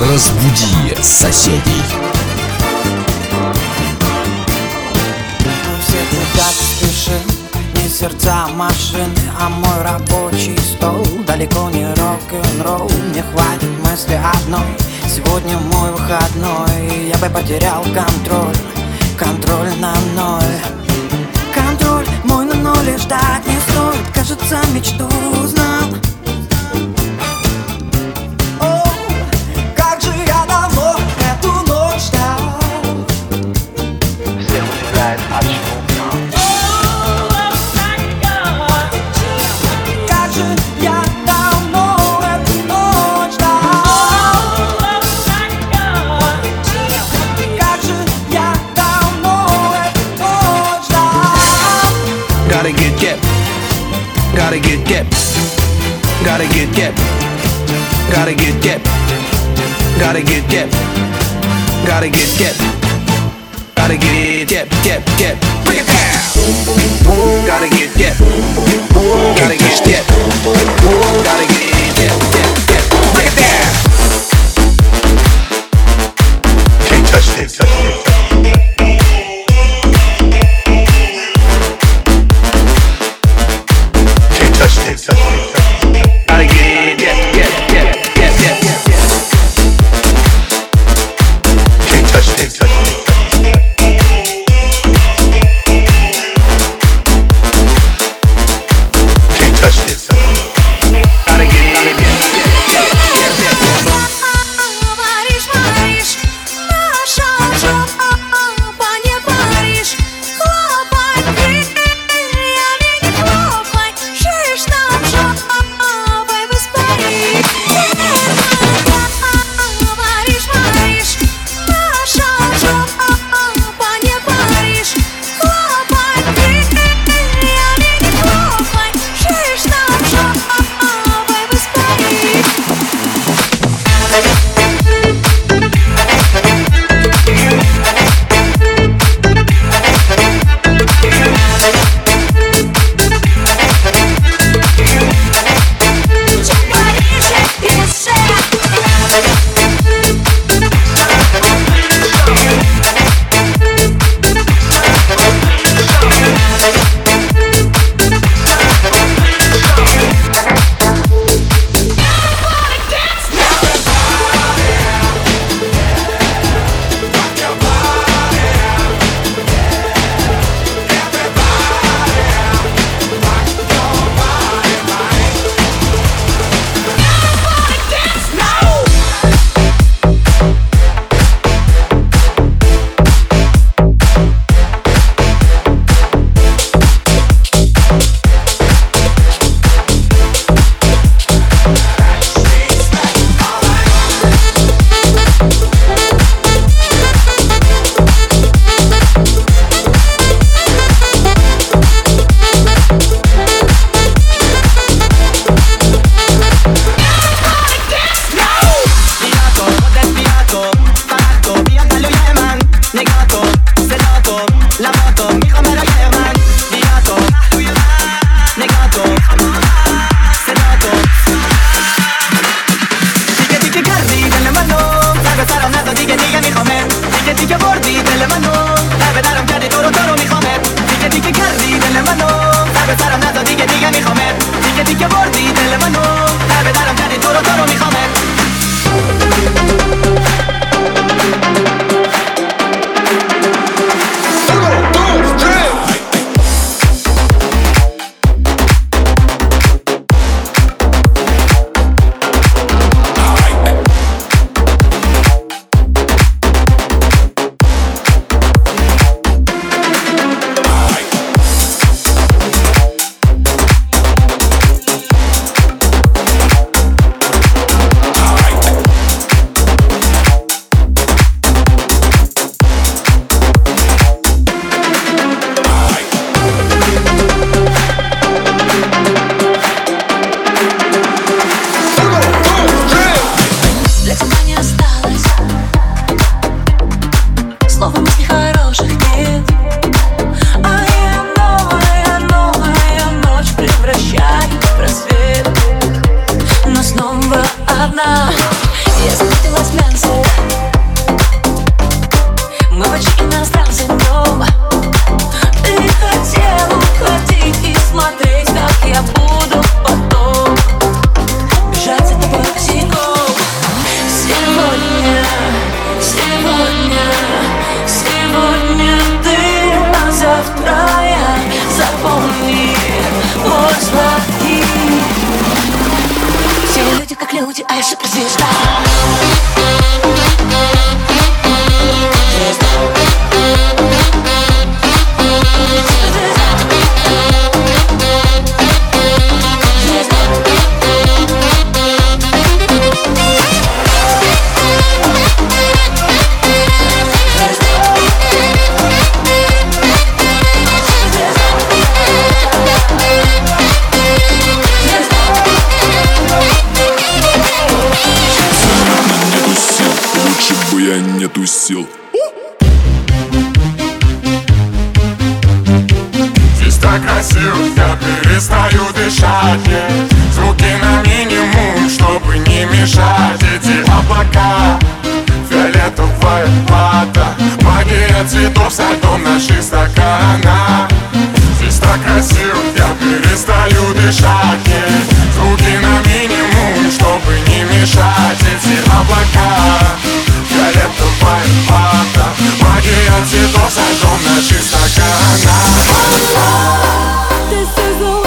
Разбуди соседей. Все куда спешим, не сердца машины, а мой рабочий стол. Далеко не рок-н-ролл, не хватит мысли одной. Сегодня мой выходной, я бы потерял контроль Контроль на ноль. Контроль мой на ноль и ждать не стоит Кажется, мечту узнал gotta get get, gotta get get, gotta get get, gotta get get, gotta get get, gotta get get get get, bring it down. Gotta get get, gotta get get, gotta get люди, а я суперзвезда Нету Красиво, я перестаю дышать yeah. Звуки на минимум, чтобы не мешать. Эти облака, фиолетовая вода Магия цветов со льдом наших стаканах Здесь так красиво, я перестаю дышать yeah. Звуки на минимум, чтобы не мешать. Эти облака, фиолетовая вода Магия цветов со льдом наших стаканах This is the way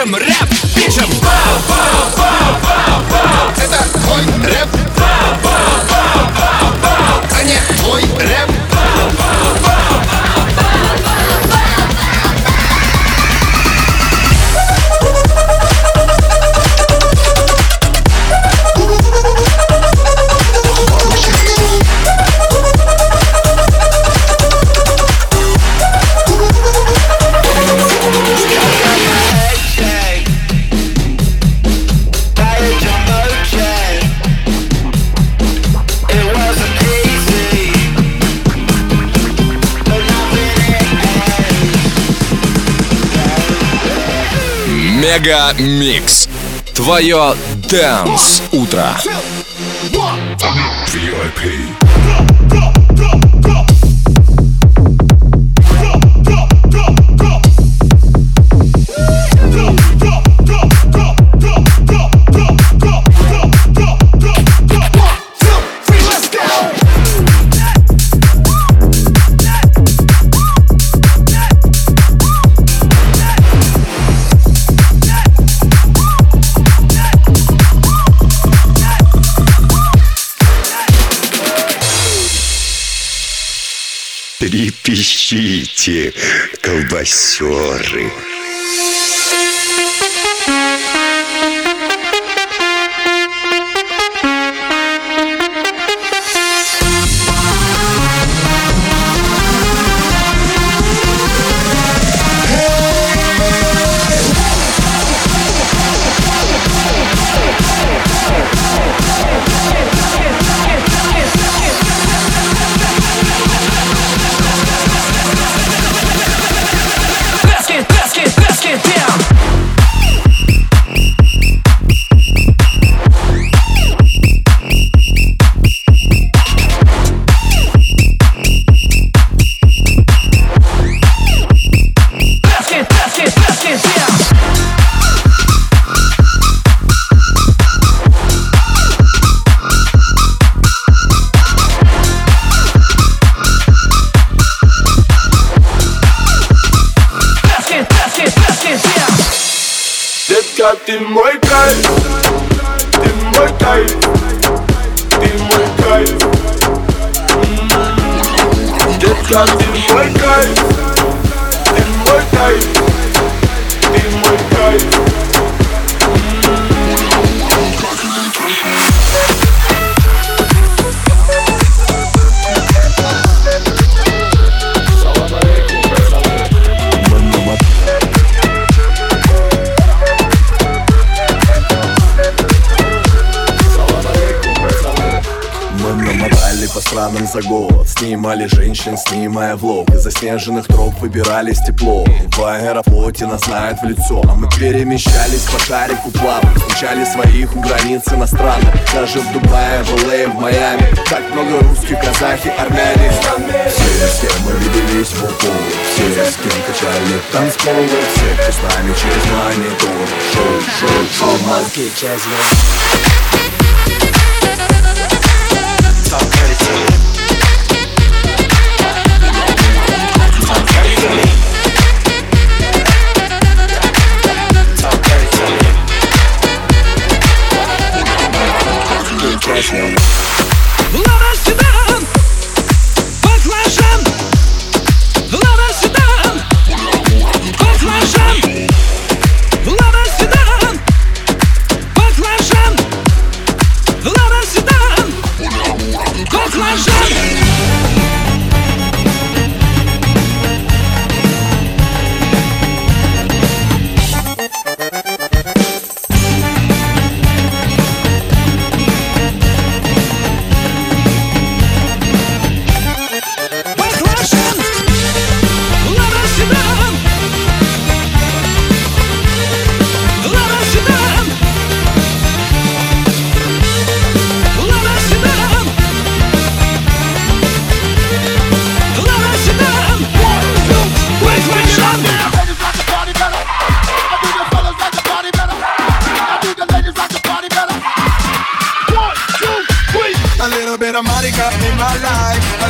пишем, рэп, пишем. Это Мега Микс. Твое Дэнс Утро. Трепещите, колбасеры. М. Детка, ты мой кайф Ты мой кайф Ты мой за год Снимали женщин, снимая влог Из заснеженных троп выбирались тепло В аэрофлоте нас знают в лицо А мы перемещались по шарику плавно Встречали своих у границ иностранных Даже в Дубае, в Л.А., в Майами Так много русских, казахи, армяне Все, с кем мы виделись в упор Все, с кем качали танцполы Все, кто с нами через монитор Шоу, шоу, шоу, мозги, часть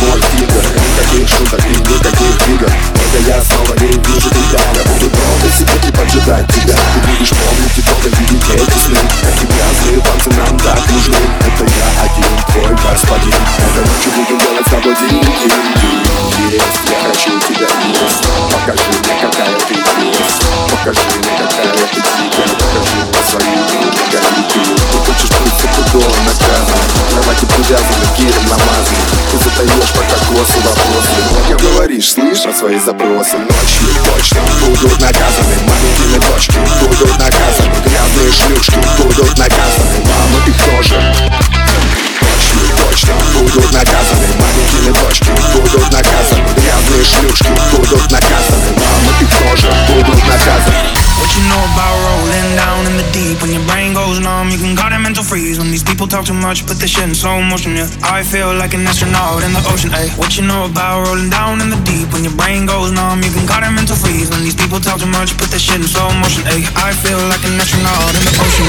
Мой тигр Никаких шуток и никаких игр Это я снова не вижу тебя Я буду долго сидеть и поджидать тебя Ты будешь помнить и долго видеть эти сны Эти грязные танцы нам так нужны Это я один, твой господин Этой ночью будем делать с тобой день, день, день Есть, я хочу тебя есть Покажи мне, какая ты есть. Покажи мне, какая ты дикая Покажи мне свои Кровати привязаны, гелем намазаны Ты задаешь по кокосу вопросы. Много говоришь, слышь про свои запросы. Ночью точно будут наказаны Маленькие дочки too put the shit in slow motion, yeah. I feel like an astronaut in the ocean, ayy? What you know about rolling down in the deep? When your brain goes numb, you can call it mental freeze. When these people talk too much, put the shit in slow motion, ayy. I feel like an astronaut in the ocean